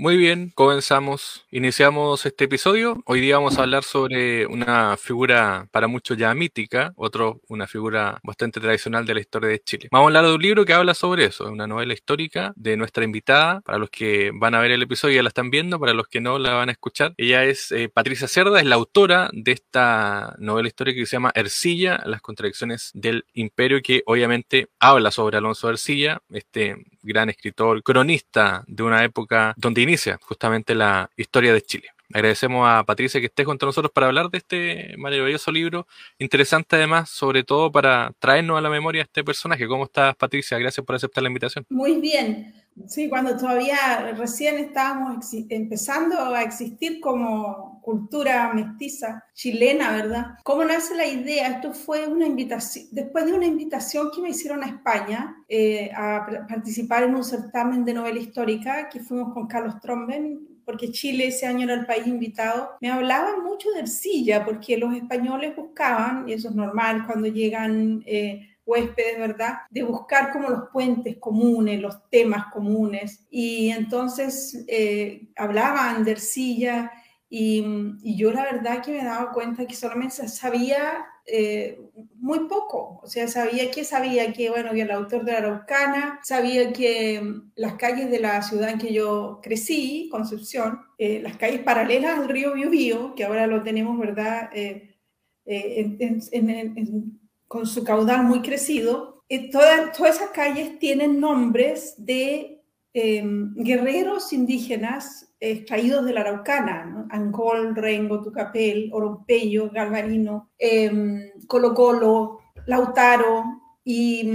Muy bien, comenzamos, iniciamos este episodio. Hoy día vamos a hablar sobre una figura para muchos ya mítica, otro una figura bastante tradicional de la historia de Chile. Vamos a hablar de un libro que habla sobre eso, una novela histórica de nuestra invitada. Para los que van a ver el episodio ya la están viendo, para los que no la van a escuchar. Ella es eh, Patricia Cerda, es la autora de esta novela histórica que se llama Ercilla, las contradicciones del imperio, que obviamente habla sobre Alonso Ercilla, este gran escritor, cronista de una época donde inicia justamente la historia de Chile. Agradecemos a Patricia que esté junto a nosotros para hablar de este maravilloso libro, interesante además, sobre todo para traernos a la memoria este personaje. ¿Cómo estás, Patricia? Gracias por aceptar la invitación. Muy bien. Sí, cuando todavía recién estábamos empezando a existir como cultura mestiza chilena, ¿verdad? ¿Cómo nace la idea? Esto fue una invitación, después de una invitación que me hicieron a España eh, a participar en un certamen de novela histórica que fuimos con Carlos Tromben, porque Chile ese año era el país invitado, me hablaban mucho de Ercilla, porque los españoles buscaban, y eso es normal cuando llegan eh, huéspedes, ¿verdad? De buscar como los puentes comunes, los temas comunes. Y entonces eh, hablaban de Ercilla y, y, yo la verdad que me daba cuenta que solamente sabía eh, muy poco. O sea, sabía que sabía que, bueno, que el autor de la Araucana, sabía que mm, las calles de la ciudad en que yo crecí, Concepción, eh, las calles paralelas al río Biobío, que ahora lo tenemos, ¿verdad? Eh, con su caudal muy crecido, todas, todas esas calles tienen nombres de em, guerreros indígenas extraídos de la Araucana, Angol, Rengo, Tucapel, Orompeyo, Galvarino, em, Colo Colo, Lautaro, y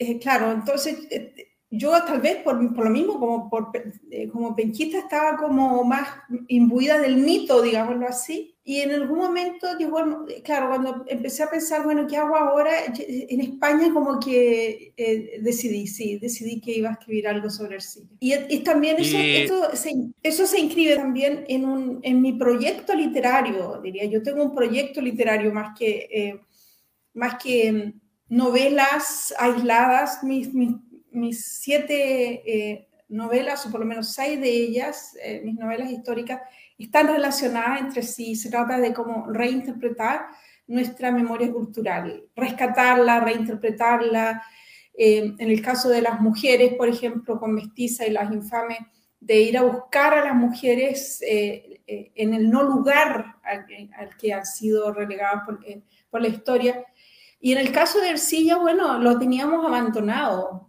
eh, claro, entonces eh, yo tal vez por, lo mismo, como, por, eh, como penquista, estaba como más imbuida del mito, digámoslo así. Y en algún momento, bueno, claro, cuando empecé a pensar, bueno, ¿qué hago ahora? En España como que eh, decidí, sí, decidí que iba a escribir algo sobre cine. Y, y también eso, Eso, se, eso se inscribe también en, un, en mi proyecto literario, diría. Yo tengo un proyecto literario más que, eh, más que novelas aisladas, mis, mis mis siete eh, novelas, o por lo menos seis de ellas, eh, mis novelas históricas, están relacionadas entre sí. Se trata de cómo reinterpretar nuestra memoria cultural, rescatarla, reinterpretarla. Eh, en el caso de las mujeres, por ejemplo, con Mestiza y las infames, de ir a buscar a las mujeres en el no lugar al, que han sido relegadas por, la historia. Y en el caso de Ercilla, bueno, lo teníamos abandonado.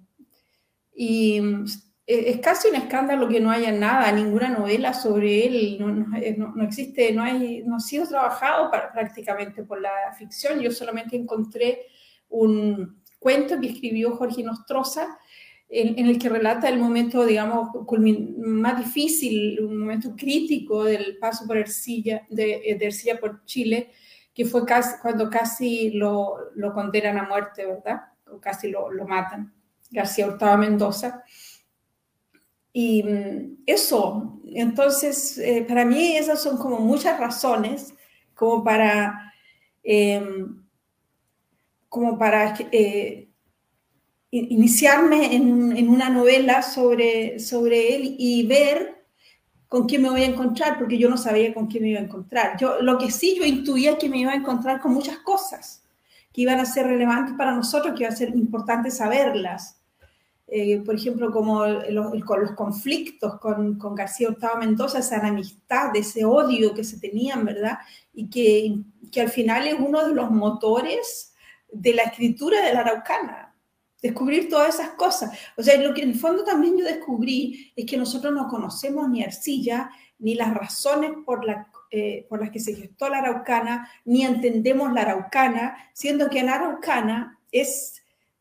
Y mm, es casi un escándalo que no haya nada, ninguna novela sobre él, no, eh, existe, no, hay, no ha sido trabajado prácticamente por la ficción. Yo solamente encontré un cuento que escribió Jorge Nostroza, en, el que relata el momento, digamos, más difícil, un momento crítico del paso por Ercilla, de, eh, de Ercilla por Chile, que fue casi, cuando casi lo, lo condenan a muerte, ¿verdad? O casi lo, lo matan. García Hurtado Mendoza. Y mm, eso, entonces, eh, para mí esas son como muchas razones como para, em, como para eh, iniciarme en, en, una novela sobre, sobre él y ver con quién me voy a encontrar, porque yo no sabía con quién me iba a encontrar. Yo, lo que sí yo intuía que me iba a encontrar con muchas cosas que iban a ser relevantes para nosotros, que iba a ser importante saberlas. Eh, por ejemplo, como los, los conflictos con, con, García Hurtado Mendoza, esa enemistad, ese odio que se tenían, ¿verdad? Y que, que al final es uno de los motores de la escritura de la Araucana, descubrir todas esas cosas. O sea, lo que en el fondo también yo descubrí es que nosotros no conocemos ni Arcilla, ni las razones por, la, eh, por las que se gestó la Araucana, ni entendemos la Araucana, siendo que la Araucana es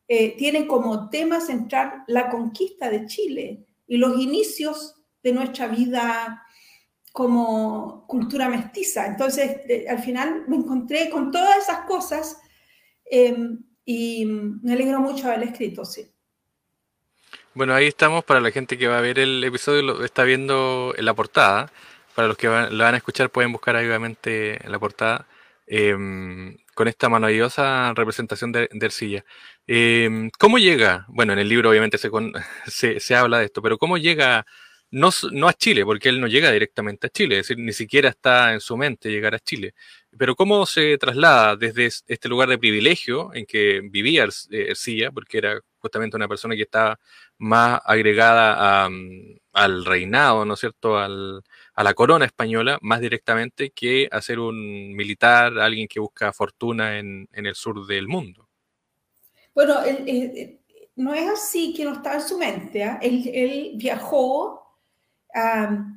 eh, tiene como tema central la conquista de Chile y los inicios de nuestra vida como cultura mestiza. Entonces, al final me encontré con todas esas cosas em, y me alegro mucho haber escrito, sí. Bueno, ahí estamos para la gente que va a ver el episodio, lo está viendo en la portada. Para los que lo van a escuchar pueden buscar ahí obviamente en la portada. Em, con esta maravillosa representación de, Ercilla. Em, ¿Cómo llega? Bueno, en el libro obviamente se, se, habla de esto, pero ¿cómo llega no, no, a Chile, porque él no llega directamente a Chile, es decir, ni siquiera está en su mente llegar a Chile. Pero ¿cómo se traslada desde este lugar de privilegio en que vivía Ercilla, porque era justamente una persona que estaba más agregada mm, al reinado, ¿no es cierto?, Al, a la corona española más directamente que a ser un militar, alguien que busca fortuna en, en el sur del mundo. Bueno, no es así que no estaba en su mente. ¿ah? Él, viajó a,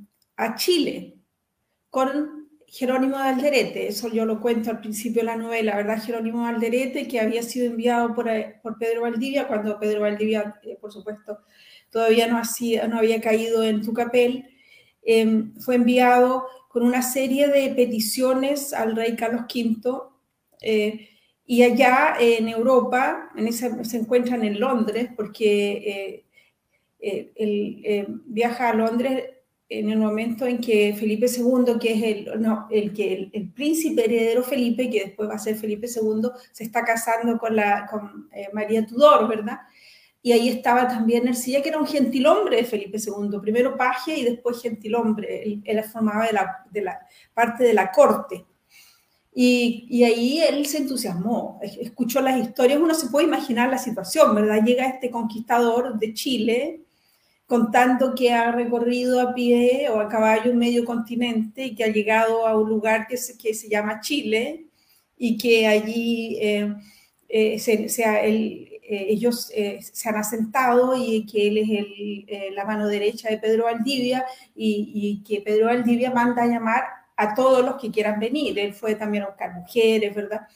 Chile con Jerónimo de Alderete, eso yo lo cuento al principio de la novela, ¿verdad? Jerónimo de Alderete, que había sido enviado por, eh, por Pedro Valdivia, cuando Pedro Valdivia, eh, por supuesto, todavía no, hacía, no había caído en Tucapel, eh, fue enviado con una serie de peticiones al rey Carlos V, y allá en Europa, en ese, se encuentran en Londres, porque él viaja a Londres en el momento en que Felipe II, que es el, no, el, que el, príncipe heredero Felipe, que después va a ser Felipe II, se está casando con, la, con eh, María Tudor, ¿verdad? Y ahí estaba también Ercilla, que era un gentilhombre de Felipe II, primero paje y después gentilhombre, él, formaba de la, parte de la corte. Y, y, ahí él se entusiasmó, escuchó las historias, uno se puede imaginar la situación, ¿verdad? Llega este conquistador de Chile, contando que ha recorrido a pie o a caballo un medio continente y que ha llegado a un lugar que se, que se llama Chile y que allí eh, eh, eh, ellos se han asentado y que él es el, la mano derecha de Pedro Valdivia y, y, que Pedro Valdivia manda a llamar a todos los que quieran venir. Él fue también a buscar mujeres, ¿verdad?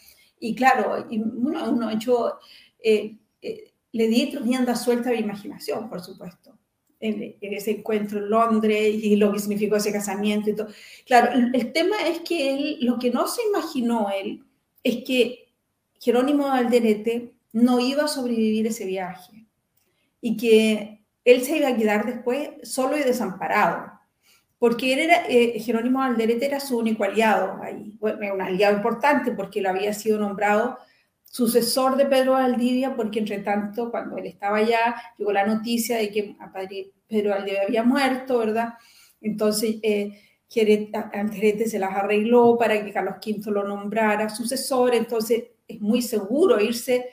Y claro, y uno, uno yo le di rienda suelta a mi imaginación, por supuesto en, ese encuentro en Londres y lo que significó ese casamiento y todo. Claro, el, tema es que él, lo que no se imaginó él es que Jerónimo Alderete no iba a sobrevivir ese viaje. Y que él se iba a quedar después solo y desamparado, porque era, eh, Jerónimo Alderete era su único aliado ahí, bueno, un aliado importante porque lo había sido nombrado sucesor de Pedro Valdivia, porque entre tanto, cuando él estaba allá, llegó la noticia de que a Pedro Valdivia había muerto, ¿verdad? Entonces, eh, Anterete se las arregló para que Carlos V lo nombrara sucesor, entonces es muy seguro irse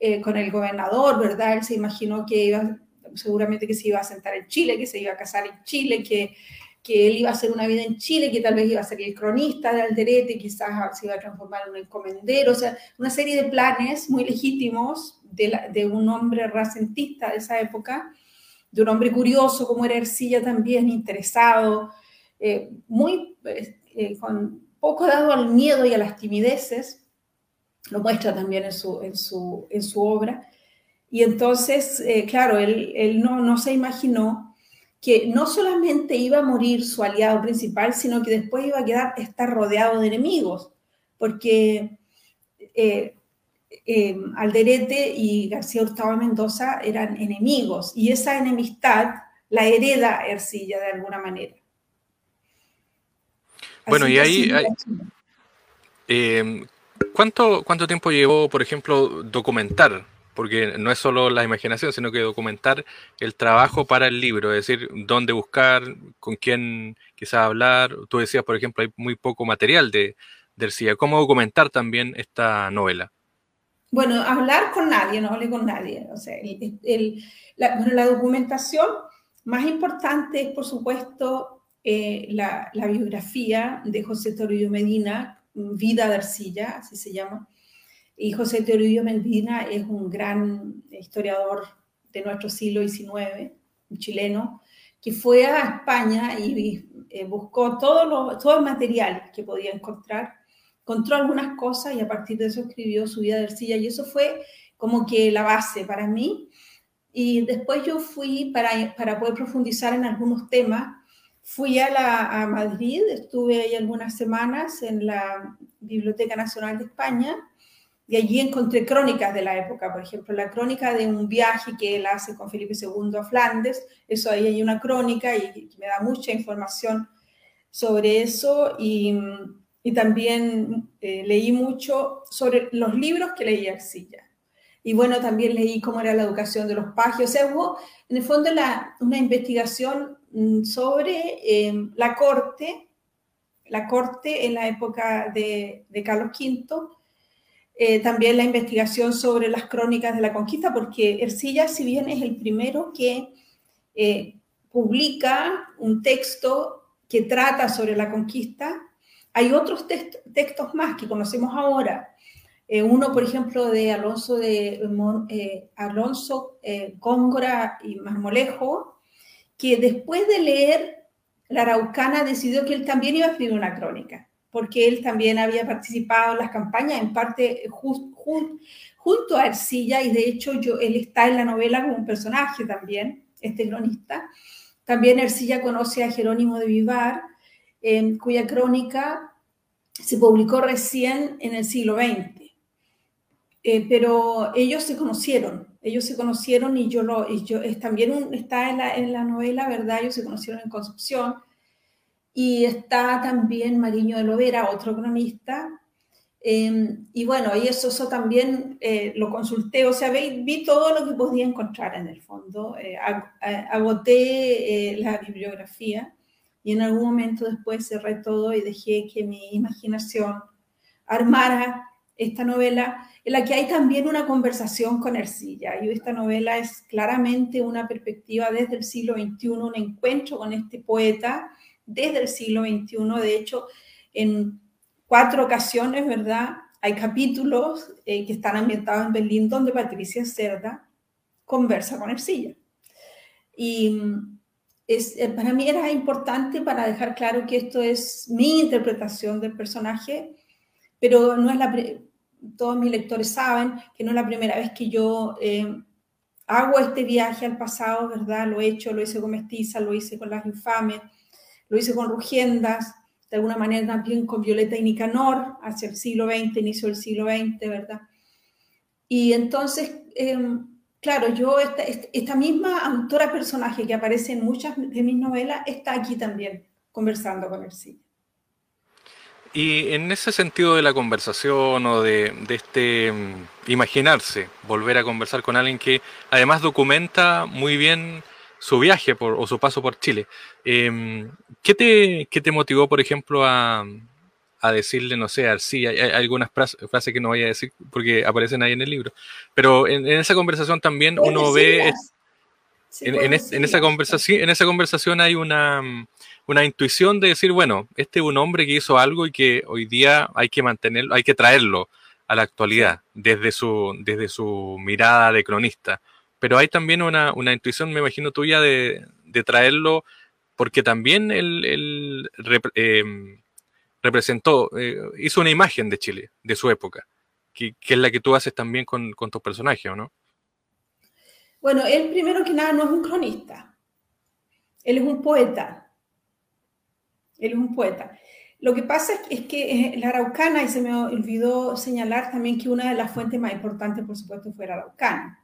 eh, con el gobernador, ¿verdad? Él se imaginó que iba, seguramente que se iba a sentar en Chile, que se iba a casar en Chile, que que él iba a hacer una vida en Chile, que tal vez iba a ser el cronista de Alderete, quizás se iba a transformar en un encomendero, o sea, una serie de planes muy legítimos de, un hombre racentista de esa época, de un hombre curioso como era Ercilla también, interesado, eh, muy, eh, con poco dado al miedo y a las timideces, lo muestra también en su, en su, en su obra. Y entonces, claro, él, él no, no se imaginó que no solamente iba a morir su aliado principal, sino que después iba a quedar, estar rodeado de enemigos, porque eh, eh, Alderete y García Hurtado Mendoza eran enemigos, y esa enemistad la hereda Ercilla de alguna manera. Bueno, y ahí... ¿cuánto, ¿Cuánto tiempo llevó, por ejemplo, documentar porque no es solo la imaginación, sino que documentar el trabajo para el libro, es decir, dónde buscar, con quién quizás hablar. Tú decías, por ejemplo, hay muy poco material de, de ¿Cómo documentar también esta novela? Bueno, hablar con nadie, no hablé con nadie. O sea, la, bueno, la, documentación más importante es, por supuesto, eh, la, la, biografía de José Toribio Medina, Vida de Arcilla, así se llama y José Teorillo Medina es un gran historiador de nuestro siglo XIX, chileno, que fue a España y eh, buscó todo, todo el material que podía encontrar, encontró algunas cosas y a partir de eso escribió su vida de arcilla y eso fue como que la base para mí. Y después yo fui para, para poder profundizar en algunos temas. Fui a, la, a Madrid, estuve ahí algunas semanas en la Biblioteca Nacional de España y allí encontré crónicas de la época, por ejemplo, la crónica de un viaje que él hace con Felipe II a Flandes, eso ahí hay una crónica y, me da mucha información sobre eso y, y también eh, leí mucho sobre los libros que leía Arcilla. Y bueno, también leí cómo era la educación de los pajes. O sea, hubo en el fondo una investigación mm, sobre em, la corte, la corte en la época de, de Carlos V, eh, también la investigación sobre las crónicas de la conquista, porque Ercilla, si bien es el primero que eh, publica un texto que trata sobre la conquista, hay otros textos más que conocemos ahora, eh, uno, por ejemplo, de Alonso, de, eh, Alonso eh, Góngora y Marmolejo, que después de leer La Araucana decidió que él también iba a escribir una crónica, porque él también había participado en las campañas, en parte junto a Ercilla, y de hecho él está en la novela como un personaje también, este cronista. También Ercilla conoce a Jerónimo de Vivar, cuya crónica se publicó recién en el siglo XX. Eh, pero ellos se conocieron, ellos se conocieron y yo lo, y yo, también está en la, en la, novela, ¿verdad? Ellos se conocieron en Concepción y está también Mariño de Lovera, otro cronista. Em, y bueno, y eso, eso también eh, lo consulté, o sea, vi, vi, todo lo que podía encontrar en el fondo, eh, agoté la bibliografía y en algún momento después cerré todo y dejé que mi imaginación armara esta novela en la que hay también una conversación con Ercilla. Y esta novela es claramente una perspectiva desde el siglo XXI, un encuentro con este poeta desde el siglo XXI. De hecho, en cuatro ocasiones, ¿verdad? Hay capítulos eh, que están ambientados en Berlín donde Patricia Cerda conversa con Ercilla. Y es, eh, para mí era importante para dejar claro que esto es mi interpretación del personaje, pero no es la, todos mis lectores saben que no es la primera vez que yo eh, hago este viaje al pasado, ¿verdad? Lo he hecho, lo hice con Mestiza, lo hice con las infames, lo hice con Rugiendas, de alguna manera también con Violeta y Nicanor, hacia el siglo XX, inicio del siglo XX, ¿verdad? Y entonces, em, claro, yo, esta, esta, misma autora personaje que aparece en muchas de mis novelas, está aquí también conversando con el cine. Y en ese sentido de la conversación o de, este mm, imaginarse, volver a conversar con alguien que además documenta muy bien su viaje por, o su paso por Chile, em, ¿qué, te, ¿qué, te, motivó, por ejemplo, a, a decirle, no sé, Arcilla, hay algunas frases que no voy a decir porque aparecen ahí en el libro, pero en, esa conversación también uno ve... en, esa conversación, en esa conversación hay una mm, una intuición de decir, bueno, este es un hombre que hizo algo y que hoy día hay que mantenerlo, hay que traerlo a la actualidad desde su, desde su mirada de cronista. Pero hay también una, intuición, me imagino tuya, de, traerlo porque también él, em, representó, eh, hizo una imagen de Chile, de su época, que, es la que tú haces también con, con tus personajes, no? Bueno, él primero que nada no es un cronista, él es un poeta él es un poeta. Lo que pasa es que eh, la Araucana, y se me olvidó señalar también que una de las fuentes más importantes, por supuesto, fue la Araucana.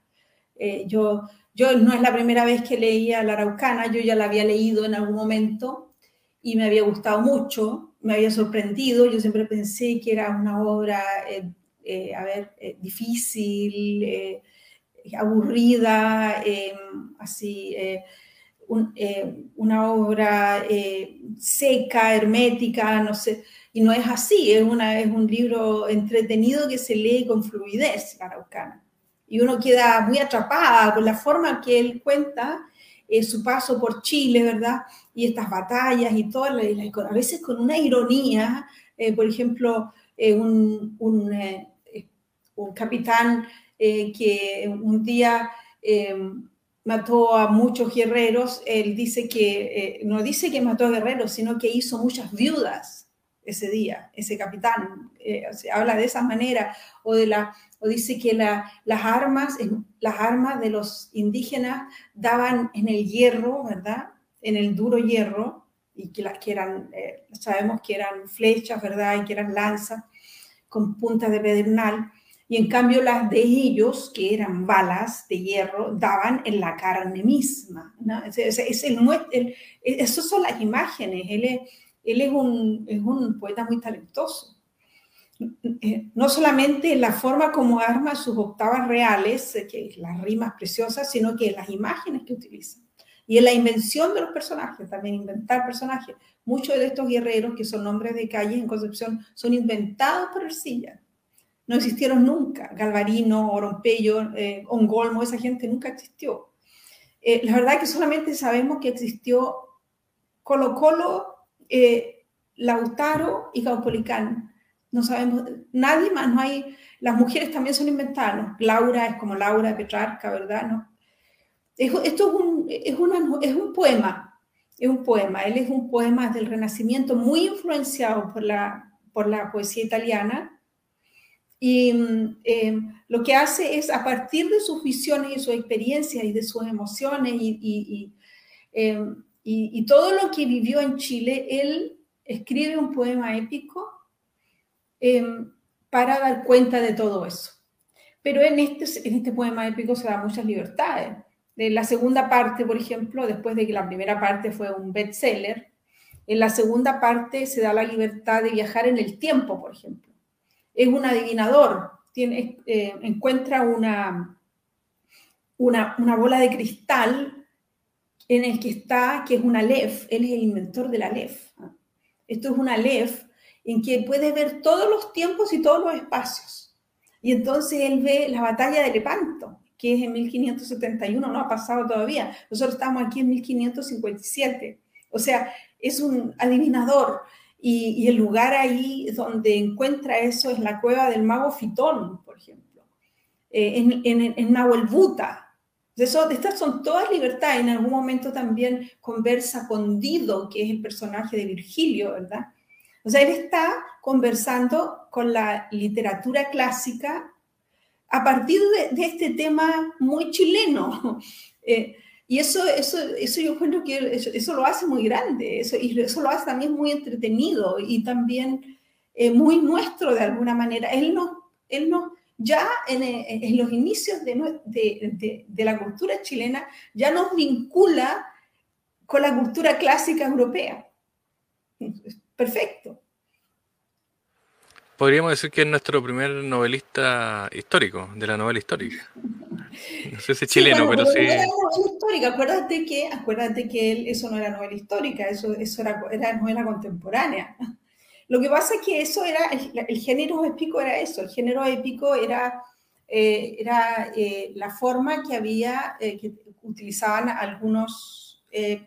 Eh, yo, yo no es la primera vez que leía la Araucana, yo ya la había leído en algún momento y me había gustado mucho, me había sorprendido, yo siempre pensé que era una obra, eh, a ver, difícil, aburrida, así eh, una obra eh, seca, hermética, no sé, y no es así, es, una, es un libro entretenido que se lee con fluidez, Araucana. Y uno queda muy atrapada con la forma que él cuenta eh, su paso por Chile, ¿verdad? Y estas batallas y todo, a veces con una ironía, por ejemplo, un, un, un, capitán que un día mató a muchos guerreros, él dice que, eh, no dice que mató a guerreros, sino que hizo muchas viudas ese día, ese capitán, eh, habla de esa manera, o, de la, o dice que la, las, armas, las armas de los indígenas daban en el hierro, ¿verdad? En el duro hierro, y que, las que eran, eh, sabemos que eran flechas, ¿verdad? Y que eran lanzas con puntas de pedernal y en cambio las de ellos, que eran balas de hierro, daban en la carne misma. ¿no? Es, es, el, esas son las imágenes. Él es, él es, un, es un poeta muy talentoso. eh, no solamente en la forma como arma sus octavas reales, eh, que las rimas preciosas, sino que las imágenes que utiliza. Y en la invención de los personajes, también inventar personajes. Muchos de estos guerreros, que son nombres de calles en Concepción, son inventados por Ercilla. No existieron nunca. Galvarino, Orompello, eh, Ongolmo, esa gente nunca existió. Eh, la verdad es que solamente sabemos que existió Colo Colo, eh, Lautaro y Caupolicán. No sabemos, nadie más, no hay, las mujeres también son inventadas. Laura es como Laura Petrarca, ¿verdad? ¿No? Esto es un, es, es un poema, es un poema. Él es un poema del Renacimiento muy influenciado por la, por la poesía italiana. Y eh, lo que hace es, a partir de sus visiones y sus experiencias y de sus emociones y, y, todo lo que vivió en Chile, él escribe un poema épico eh, para dar cuenta de todo eso. Pero en este, este poema épico se da muchas libertades de la segunda parte, por ejemplo, después de que la primera parte fue un bestseller, en la segunda parte se da la libertad de viajar en el tiempo, por ejemplo. Es un adivinador, tiene, eh, encuentra una, una, bola de cristal en el que está, que es una LEF, él es el inventor de la LEF. Esto es una LEF en que puede ver todos los tiempos y todos los espacios. Y entonces él ve la batalla de Lepanto, que es en 1571, no ha pasado todavía. Nosotros estamos aquí en 1557. O sea, es un adivinador. Y, el lugar ahí donde encuentra eso es la cueva del mago Fitón, por ejemplo, eh, en, en, en Nahuelbuta. Eso, estas son todas libertades. En algún momento también conversa con Dido, que es el personaje de Virgilio, ¿verdad? O sea, él está conversando con la literatura clásica a partir de, este tema muy chileno. Eh, y eso, eso, eso yo encuentro que eso, lo hace muy grande, eso, y eso lo hace también muy entretenido y también eh, muy nuestro de alguna manera. Él no, él no ya en, en los inicios de, de, de, la cultura chilena, ya nos vincula con la cultura clásica europea. Perfecto. Podríamos decir que es nuestro primer novelista histórico, de la novela histórica. No sé si es chileno, pero, sí. era novela histórica, acuérdate que, acuérdate que él, eso no era novela histórica, eso, eso era, era novela contemporánea. Lo que pasa es que eso era, el, género épico era eso, el género épico era, eh, era eh, la forma que había, eh, que utilizaban algunos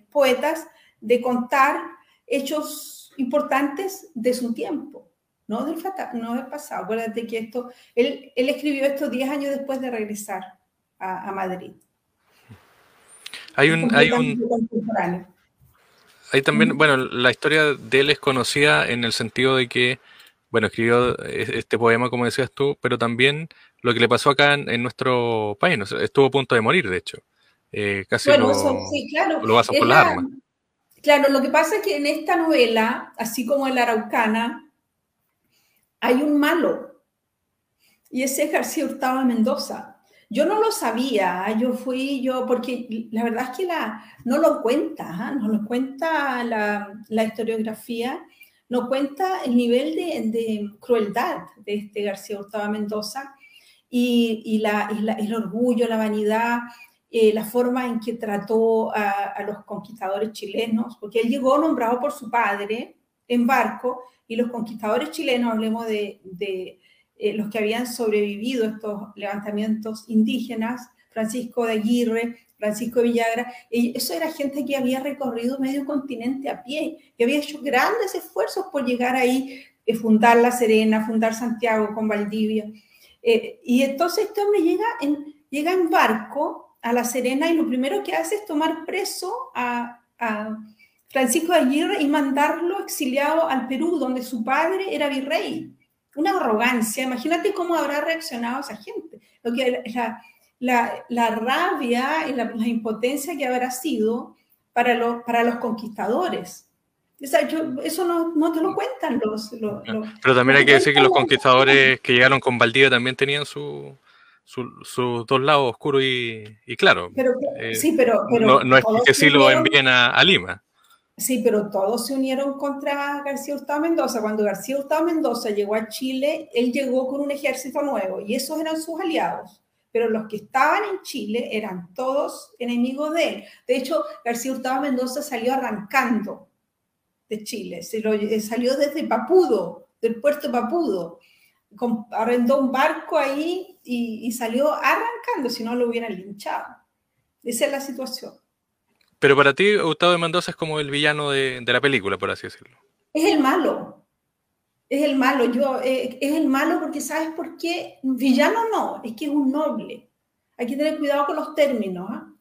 poetas de contar hechos importantes de su tiempo no del, no del pasado. Acuérdate que esto, él, él escribió esto 10 años después de regresar a, Madrid. Hay un, hay un, hay también, bueno, la historia de él es conocida en el sentido de que, bueno, escribió este poema, como decías tú, pero también lo que le pasó acá en, nuestro país, estuvo a punto de morir, de hecho. Eh, casi lo, sí, claro. lo por las armas. Claro, lo que pasa es que en esta novela, así como en la Araucana, hay un malo. Y ese es García Hurtado de Mendoza. Yo no lo sabía, yo fui yo, porque la verdad es que la, no lo cuenta, ¿ah? no lo cuenta la, historiografía, no cuenta el nivel de, crueldad de este García Hurtado de Mendoza y, la, el orgullo, la vanidad, eh, la forma en que trató a, los conquistadores chilenos, porque él llegó nombrado por su padre en barco y los conquistadores chilenos, hablemos de, eh, los que habían sobrevivido a estos levantamientos indígenas, Francisco de Aguirre, Francisco Villagra, eso era gente que había recorrido medio continente a pie, que había hecho grandes esfuerzos por llegar ahí, eh, fundar La Serena, fundar Santiago con Valdivia. Eh, y entonces este hombre llega en, llega en barco a La Serena y lo primero que hace es tomar preso a Francisco de Aguirre y mandarlo exiliado al Perú, donde su padre era virrey. Una arrogancia, imagínate cómo habrá reaccionado esa gente. Lo que, la, la, rabia y la, impotencia que habrá sido para, los para los conquistadores. eso no, no, te lo cuentan los, Pero también hay que decir que los conquistadores que llegaron con Valdivia también tenían sus su, dos lados oscuros y, y claro. Pero, sí, pero, no, es que sí lo envíen a Lima. Sí, pero todos se unieron contra García Hurtado Mendoza. Cuando García Hurtado Mendoza llegó a Chile, él llegó con un ejército nuevo y esos eran sus aliados. Pero los que estaban en Chile eran todos enemigos de él. De hecho, García Hurtado Mendoza salió arrancando de Chile. Se lo, eh, salió desde Papudo, del puerto Papudo. arrendó un barco ahí y, y salió arrancando, si no lo hubieran linchado. Esa es la situación. Pero para ti, Gustavo de Mendoza es como el villano de, la película, por así decirlo. Es el malo. Es el malo. Yo, eh, es el malo porque, ¿sabes por qué? Villano no, es que es un noble. Hay que tener cuidado con los términos. ¿ah?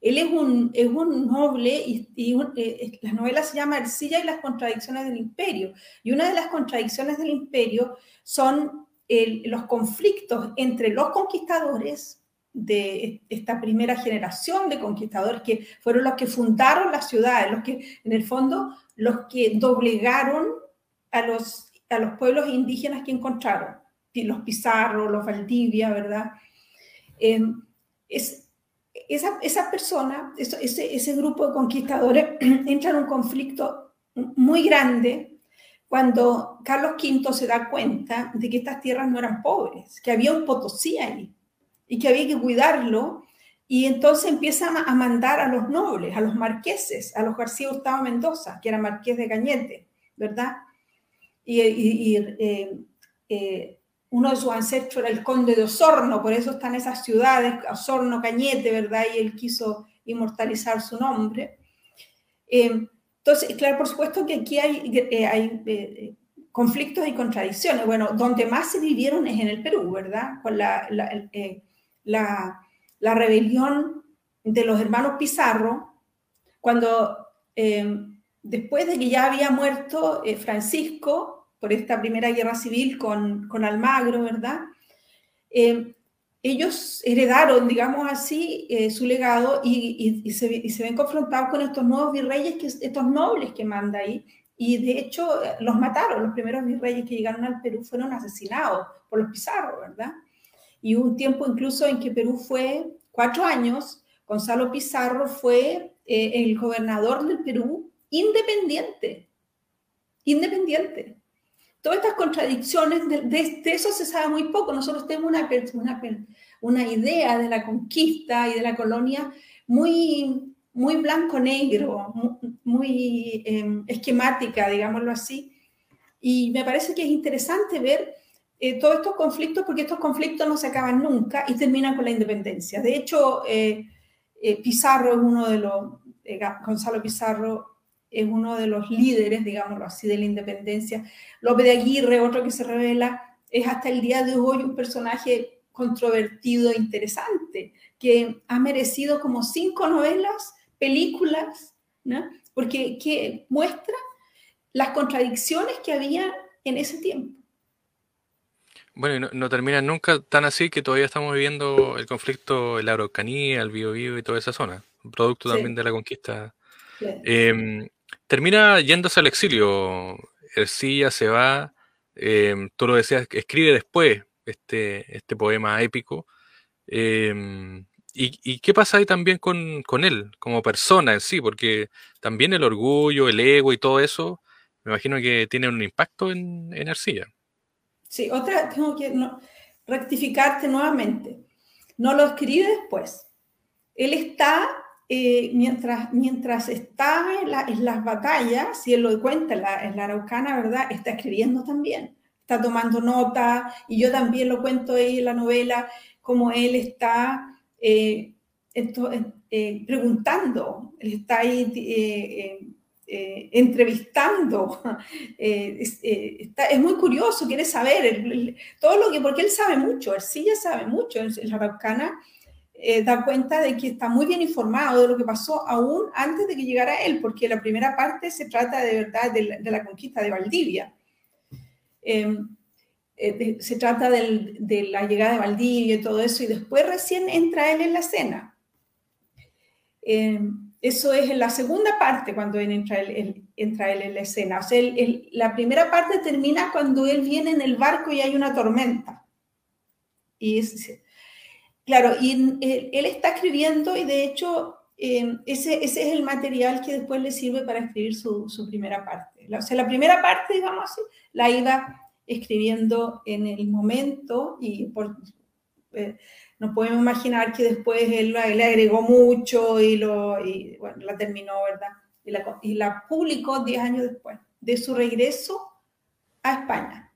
Él es un, es un noble y, eh, la novela se llama Ercilla y las contradicciones del imperio. Y una de las contradicciones del imperio son los conflictos entre los conquistadores de esta primera generación de conquistadores que fueron los que fundaron las ciudades, los que, en el fondo, los que doblegaron a los, a los pueblos indígenas que encontraron, los Pizarro, los Valdivia, ¿verdad? Em, es, esa, esa persona, ese, ese grupo de conquistadores entra en un conflicto muy grande cuando Carlos V se da cuenta de que estas tierras no eran pobres, que había un Potosí ahí y que había que cuidarlo. Y entonces empieza a mandar a los nobles, a los marqueses, a los García Gustavo Mendoza, que era marqués de Cañete, ¿verdad? Y, eh, eh, uno de sus ancestros era el conde de Osorno, por eso están esas ciudades, Osorno, Cañete, ¿verdad? Y él quiso inmortalizar su nombre. Eh, entonces, claro, por supuesto que aquí hay, hay conflictos y contradicciones. Bueno, donde más se vivieron es en el Perú, ¿verdad? Con la, la, rebelión de los hermanos Pizarro, cuando eh, después de que ya había muerto eh, Francisco por esta primera guerra civil con, Almagro, ¿verdad? Eh, ellos heredaron, digamos así, su legado y, se, ven confrontados con estos nuevos virreyes, que, estos nobles que manda ahí, y de hecho los mataron, los primeros virreyes que llegaron al Perú fueron asesinados por los Pizarro, ¿verdad? Y un tiempo incluso en que Perú fue, cuatro años, Gonzalo Pizarro fue eh, el gobernador del Perú independiente, independiente. Todas estas contradicciones, de, eso se sabe muy poco. Nosotros tenemos una, una, una idea de la conquista y de la colonia muy, muy blanco-negro, muy, em, esquemática, digámoslo así. Y me parece que es interesante ver eh, todos estos conflictos, porque estos conflictos no se acaban nunca y terminan con la independencia. De hecho, eh, eh, Pizarro es uno de los, Gonzalo Pizarro es uno de los líderes, digámoslo así, de la independencia. López de Aguirre, otro que se revela, es hasta el día de hoy un personaje controvertido e interesante, que ha merecido como cinco novelas, películas, ¿no? porque que muestra las contradicciones que había en ese tiempo. Bueno, no, termina nunca tan así que todavía estamos viviendo el conflicto en la Araucanía, el Biobío y toda esa zona, producto también de la conquista. Em, termina yéndose al exilio. Ercilla se va, em, tú lo decías, escribe después este, este poema épico. Em, y, qué pasa ahí también con, él, como persona en sí? Porque también el orgullo, el ego y todo eso, me imagino que tiene un impacto en, en Ercilla. Sí, otra, tengo que rectificarte nuevamente. No lo escribe después. Él está, eh, mientras, mientras está en, las batallas, si él lo cuenta en la, en la, Araucana, ¿verdad? Está escribiendo también. Está tomando nota, y yo también lo cuento ahí en la novela, como él está eh, eh, preguntando, él está ahí eh, entrevistando. Eh, eh, es, muy curioso, quiere saber todo lo que, porque él sabe mucho, ya sabe mucho. En, la Araucana da cuenta de que está muy bien informado de lo que pasó aún antes de que llegara él, porque la primera parte se trata de verdad de la, conquista de Valdivia. Em, se trata de la llegada de Valdivia y todo eso, y después recién entra él en la escena. Eso es en la segunda parte cuando entra, él, entra él en la escena. O sea, la primera parte termina cuando él viene en el barco y hay una tormenta. Y es, claro, y él, está escribiendo y de hecho eh, ese, ese, es el material que después le sirve para escribir su, su primera parte. La, o sea, la primera parte, digamos así, la iba escribiendo en el momento y por, eh, nos podemos imaginar que después él, le agregó mucho y, lo, y bueno, la terminó, ¿verdad? Y la, y la publicó 10 años después de su regreso a España.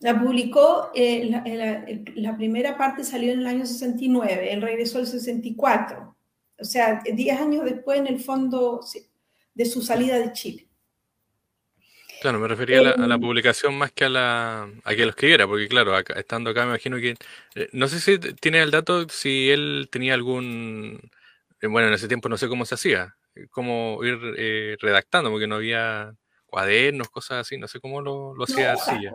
La publicó, eh, la, la, la, primera parte salió en el año 69, él regresó el 64, o sea, 10 años después en el fondo de su salida de Chile. Claro, me refería a la, a la, em, publicación más que a la a que lo escribiera, porque claro, acá, estando acá me imagino que eh, no sé si tiene el dato si él tenía algún eh, bueno, en ese tiempo no sé cómo se hacía, eh, cómo ir eh, redactando, porque no había cuadernos, cosas así, no sé cómo lo, lo hacía Arcilla.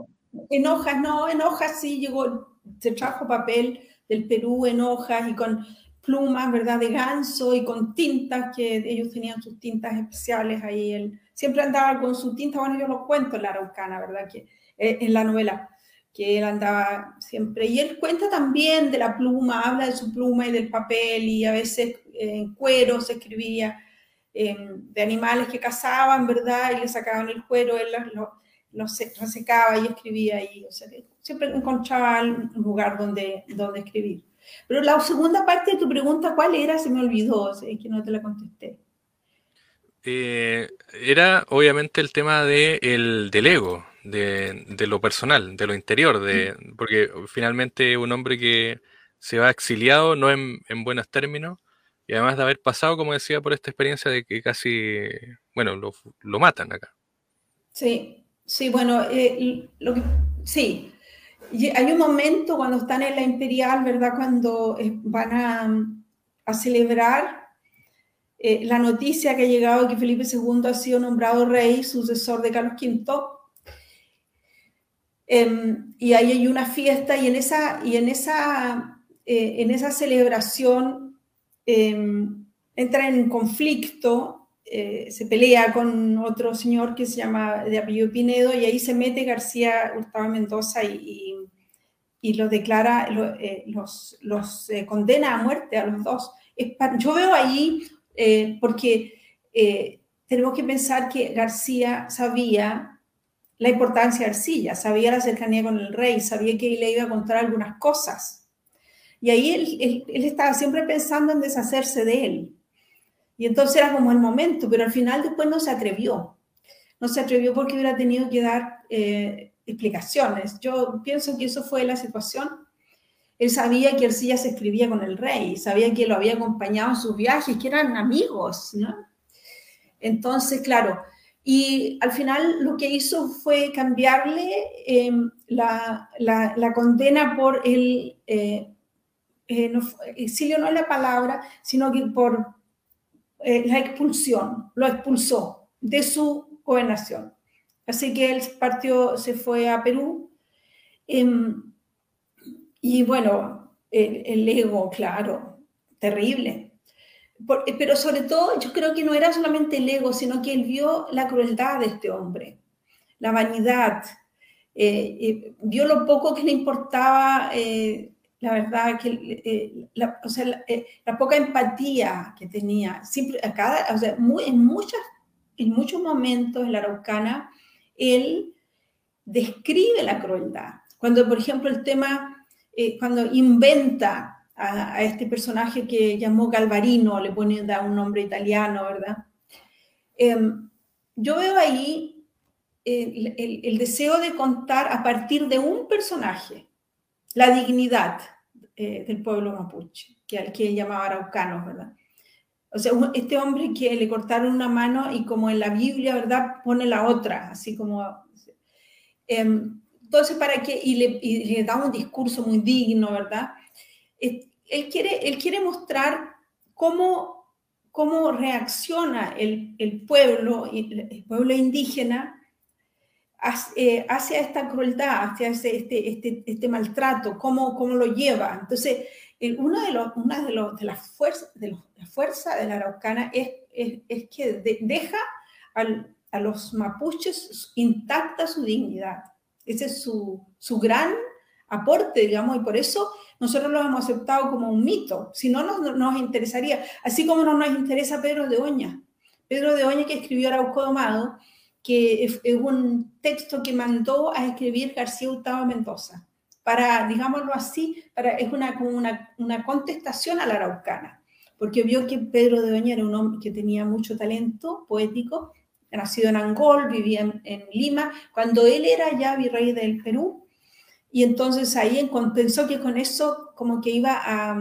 En hojas, no, en hojas sí llegó, se trajo papel del Perú en hojas y con plumas, ¿verdad?, de ganso y con tintas, que ellos tenían sus tintas especiales ahí. Él siempre andaba con su tinta, bueno, yo lo cuento en la Araucana, ¿verdad?, que eh, en la novela, que él andaba siempre. Y él cuenta también de la pluma, habla de su pluma y del papel, y a veces en cuero se escribía eh, de animales que cazaban, ¿verdad?, y le sacaban el cuero, él lo, lo resecaba y escribía ahí. O sea, siempre encontraba un lugar donde, donde escribir. Pero la segunda parte de tu pregunta, ¿cuál era? Se me olvidó, es que no te la contesté. Eh, era obviamente el tema de el, del ego, de, de, lo personal, de lo interior, de, porque finalmente un hombre que se va exiliado no en, en, buenos términos, y además de haber pasado, como decía, por esta experiencia de que casi, bueno, lo, lo matan acá. Sí, sí, bueno, eh, lo que, sí, hay un momento cuando están en la imperial, ¿verdad? Cuando eh, van a, a celebrar eh, la noticia que ha llegado que Felipe II ha sido nombrado rey, sucesor de Carlos V. Eh, y ahí hay una fiesta y en esa, y en esa, eh, en esa celebración em, entra en conflicto, eh, se pelea con otro señor que se llama de apellido Pinedo y ahí se mete García Hurtado Mendoza y, y, los declara, eh, los, los eh, condena a muerte a los dos. Yo veo ahí, porque tenemos que pensar que García sabía la importancia de Arcilla, sabía la cercanía con el rey, sabía que le iba a contar algunas cosas. Y ahí él, él, él estaba siempre pensando en deshacerse de él. Y entonces era como el momento, pero al final después no se atrevió. No se atrevió porque hubiera tenido que dar eh, explicaciones. Yo pienso que eso fue la situación. Él sabía que Ercilla se escribía con el rey, sabía que lo había acompañado en sus viajes, que eran amigos, ¿no? Entonces, claro, y al final lo que hizo fue cambiarle eh, la, la, la, condena por el, eh, eh, no, exilio no es la palabra, sino que por eh, la expulsión, lo expulsó de su gobernación. Así que él partió, se fue a Perú. Eh, y bueno, el, el, ego, claro, terrible. Por, pero sobre todo, yo creo que no era solamente el ego, sino que él vio la crueldad de este hombre, la vanidad, eh, eh, vio lo poco que le importaba, eh, la verdad, que la, o sea, la, la, poca empatía que tenía. Siempre, a cada, o sea, muy, en, muchas, en muchos momentos en la Araucana, él describe la crueldad. Cuando, por ejemplo, el tema, eh, cuando inventa a, a, este personaje que llamó Galvarino, le pone da un nombre italiano, ¿verdad? Eh, yo veo ahí el, el, el, deseo de contar a partir de un personaje la dignidad eh, del pueblo mapuche, que al que llamaba araucanos, ¿verdad? O sea, este hombre que le cortaron una mano y como en la Biblia, ¿verdad? Pone la otra, así como... Eh, entonces, para que... Y le, y le, da un discurso muy digno, ¿verdad? Él quiere, él quiere mostrar cómo, cómo reacciona el, el pueblo, el pueblo indígena hacia esta crueldad, hacia este, este, este maltrato, cómo, cómo lo lleva. Entonces, una de, las fuerzas de la fuerza de la araucana es, es, que de, deja a los mapuches intacta su dignidad. Ese es su, su gran aporte, digamos, y por eso nosotros lo hemos aceptado como un mito, si no nos, nos interesaría, así como no nos interesa Pedro de Oña. Pedro de Oña que escribió Arauco Domado, que es, un texto que mandó a escribir García Hurtado Mendoza, para, digámoslo así, para, es una, como una, una contestación a la araucana, porque vio que Pedro de Oña era un hombre que tenía mucho talento poético, nacido en Angol, vivía en, Lima, cuando él era ya virrey del Perú, y entonces ahí pensó que con eso como que iba a,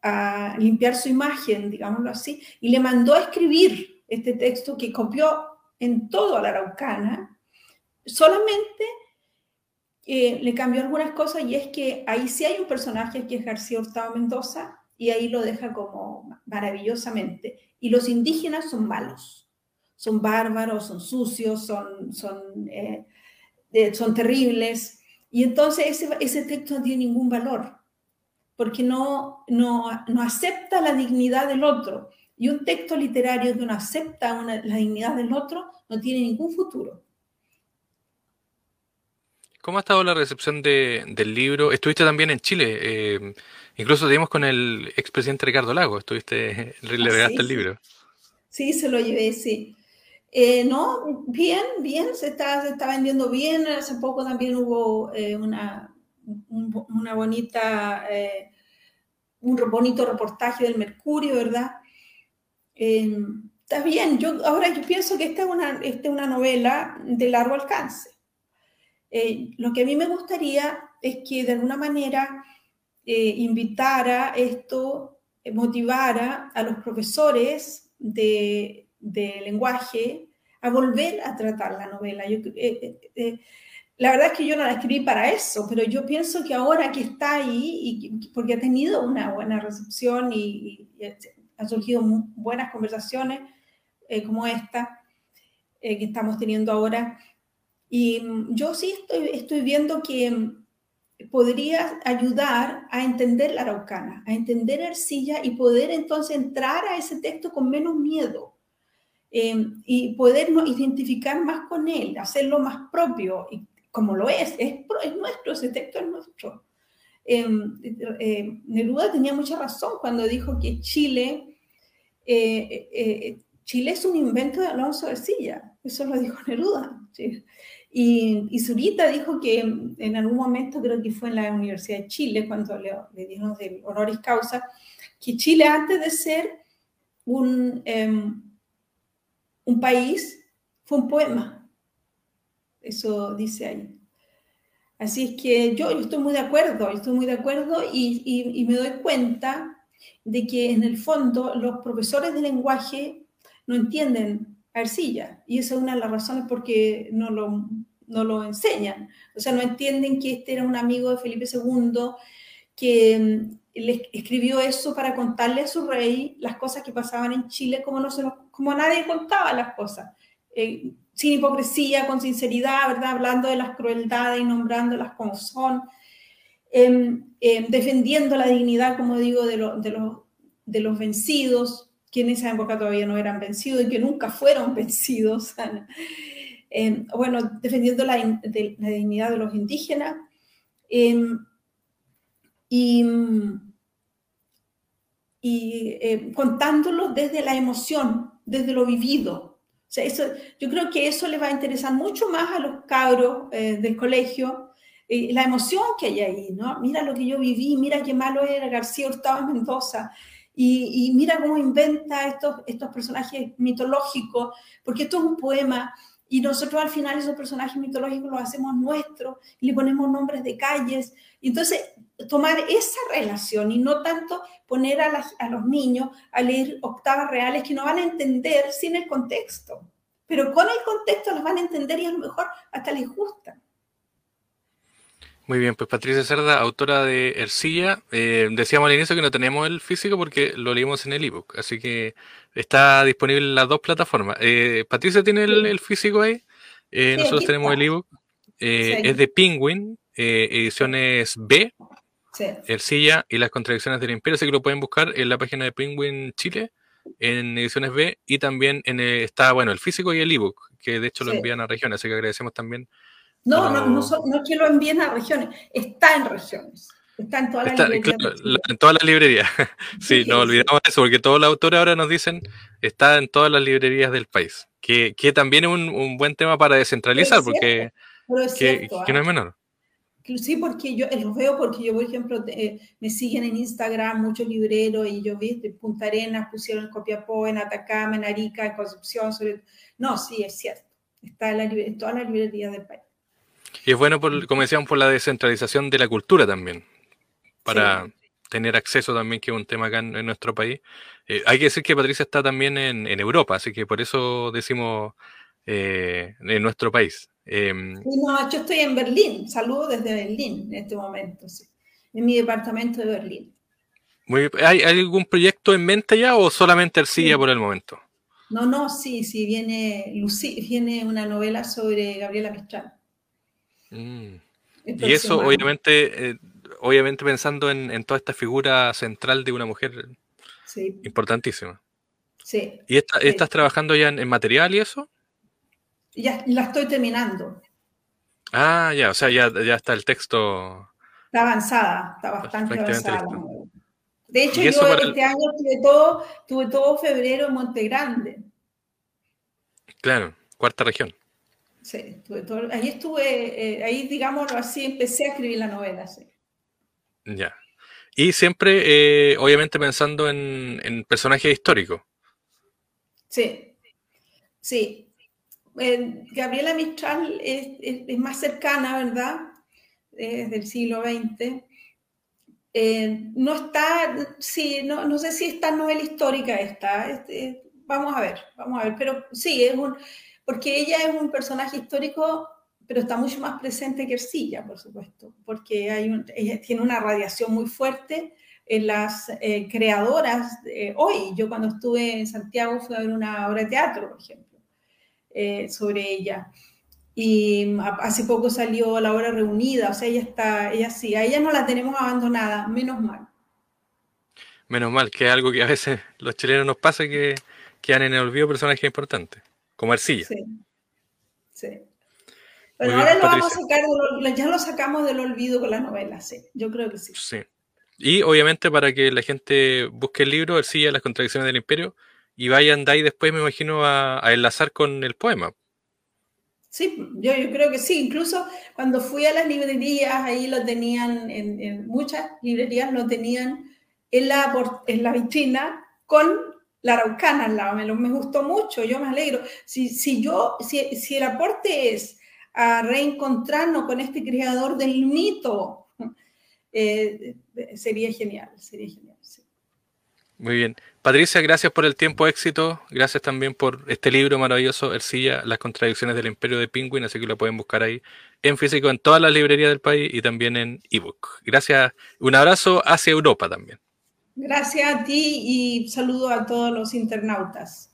a limpiar su imagen, digámoslo así, y le mandó a escribir este texto que copió en todo a la araucana, solamente eh, le cambió algunas cosas y es que ahí sí hay un personaje que es García Hurtado Mendoza y ahí lo deja como maravillosamente. Y los indígenas son malos son bárbaros, son sucios, son, son, eh, son terribles. Y entonces ese, ese, texto no tiene ningún valor, porque no, no, no, acepta la dignidad del otro. Y un texto literario que no acepta la dignidad del otro no tiene ningún futuro. ¿Cómo ha estado la recepción de, del libro? Estuviste también en Chile, eh, incluso dimos con el expresidente Ricardo Lago, estuviste, le regalaste el libro. Sí, se lo llevé, sí. Eh, no, bien, bien, se está, se está vendiendo bien. Hace poco también hubo eh, una, una bonita, eh, un bonito reportaje del Mercurio, ¿verdad? Está bien, yo ahora yo pienso que esta es una, es una novela de largo alcance. lo que a mí me gustaría es que de alguna manera invitara esto, motivara a los profesores de, de lenguaje a volver a tratar la novela. Eh, eh, eh, la verdad es que yo no la escribí para eso, pero yo pienso que ahora que está ahí, y, porque ha tenido una buena recepción y, han surgido buenas conversaciones como esta que estamos teniendo ahora, y mm, yo sí estoy, estoy viendo que mm, podría ayudar a entender la araucana, a entender Ercilla y poder entonces entrar a ese texto con menos miedo Em, y podernos identificar más con él, hacerlo más propio, y como lo es, es, es nuestro, ese texto es nuestro. Eh, Neruda tenía mucha razón cuando dijo que Chile, eh, eh, Chile es un invento de Alonso de Silla, eso lo dijo Neruda. Y, y, Zurita dijo que en algún momento, creo que fue en la Universidad de Chile, cuando le, le dieron honoris causa, que Chile antes de ser un, em, un país fue un poema. Eso dice ahí. Así es que yo, estoy muy de acuerdo, estoy muy de acuerdo y, me doy cuenta de que en el fondo los profesores de lenguaje no entienden a Ercilla y esa es una de las razones por qué no lo, no lo enseñan. O sea, no entienden que este era un amigo de Felipe II que mm, le escribió eso para contarle a su rey las cosas que pasaban en Chile como, no se como nadie contaba las cosas, eh, sin hipocresía, con sinceridad, ¿verdad? Hablando de las crueldades y nombrándolas como son, em, defendiendo la dignidad, como digo, de, los vencidos, que en esa época todavía no eran vencidos y que nunca fueron vencidos. Em, bueno, defendiendo la, dignidad de los indígenas. y y eh, contándolo desde la emoción, desde lo vivido. Yo creo que eso le va a interesar mucho más a los cabros eh, del colegio, eh, la emoción que hay ahí, ¿no? Mira lo que yo viví, mira qué malo era García Hurtado Mendoza, y, mira cómo inventa estos, estos personajes mitológicos, porque esto es un poema, y nosotros al final esos personajes mitológicos los hacemos nuestros, le ponemos nombres de calles, y entonces tomar esa relación y no tanto poner a, a, los niños a leer octavas reales que no van a entender sin el contexto. Pero con el contexto los van a entender y a lo mejor hasta les gusta. Muy bien, pues Patricia Cerda, autora de Ercilla. Eh, decíamos al inicio que no tenemos el físico porque lo leímos en el ebook, así que está disponible en las dos plataformas. Eh, Patricia tiene el, físico ahí, eh, nosotros tenemos el ebook. es de Penguin, ediciones B, el Silla y las contradicciones del imperio, así que lo pueden buscar en la página de Penguin Chile, en ediciones B, y también en está, bueno, el físico y el ebook, que de hecho lo envían a regiones, así que agradecemos también. No, no, no, no, es que lo envíen a regiones, está en regiones. Está en todas las librerías. en todas las librerías. sí, no olvidamos eso, porque todos los autores ahora nos dicen está en todas las librerías del país. Que, que también es un, buen tema para descentralizar, porque que, no es menor. Sí, porque yo los veo porque yo, por ejemplo, eh, me siguen en Instagram muchos libreros y yo vi de Punta Arenas, pusieron en Copiapó, en Atacama, en Arica, en Concepción. Sobre... No, sí, es cierto. Está en, en todas las librerías del país. Y es bueno, por, como decíamos, por la descentralización de la cultura también para tener acceso también, que es un tema acá en, nuestro país. Eh, hay que decir que Patricia está también en, Europa, así que por eso decimos eh, en nuestro país. Em, no, yo estoy en Berlín, saludo desde Berlín en este momento, en mi departamento de Berlín. ¿hay, algún proyecto en mente ya o solamente Ercilla por el momento? No, no, sí, sí, viene, viene una novela sobre Gabriela Mistral. Mm. Y eso, obviamente, eh, obviamente pensando en, toda esta figura central de una mujer importantísima. Sí. ¿Y estás trabajando ya en, material y eso? Ya la estoy terminando. Ah, ya, o sea, ya, ya está el texto. Está avanzada, está bastante avanzada. De hecho, yo este año tuve todo, tuve todo febrero en Monte Grande. Claro, cuarta región. Sí, tuve todo, ahí estuve, eh, ahí digamos así, empecé a escribir la novela, sí. Ya. Y siempre, eh, obviamente, pensando en, personajes históricos. Sí, sí. Eh, Gabriela Mistral es, más cercana, ¿verdad? Es del siglo XX. Eh, no está, sí, no, no, sé si está novela histórica esta. vamos a ver, vamos a ver. Pero sí, es un, porque ella es un personaje histórico pero está mucho más presente que Ercilla, por supuesto, porque tiene una radiación muy fuerte en las eh, creadoras. hoy, yo cuando estuve en Santiago fui a ver una obra de teatro, por ejemplo, eh, sobre ella. Y hace poco salió la obra reunida, o sea, ella está, ella sí, a ella no la tenemos abandonada, menos mal. Menos mal, que es algo que a veces los chilenos nos pasa que quedan en el olvido personajes importantes, como Ercilla. Sí, sí. Pero ahora lo vamos a sacar, ya lo sacamos del olvido con la novela, sí, yo creo que sí. Sí. Y obviamente para que la gente busque el libro, El las contradicciones del imperio, y vayan de ahí después, me imagino, a, enlazar con el poema. Sí, yo, yo, creo que sí. Incluso cuando fui a las librerías, ahí lo tenían, en, muchas librerías lo tenían en la, en la vitrina con la araucana al lado. Me, me gustó mucho, yo me alegro. Si, si yo, si, si el aporte es a reencontrarnos con este creador del mito. Eh, sería genial, sería genial. Muy bien. Patricia, gracias por el tiempo, éxito. Gracias también por este libro maravilloso, Ercilla, Las contradicciones del imperio de Penguin, así que lo pueden buscar ahí en físico en todas las librerías del país y también en ebook. Gracias. Un abrazo hacia Europa también. Gracias a ti y saludo a todos los internautas.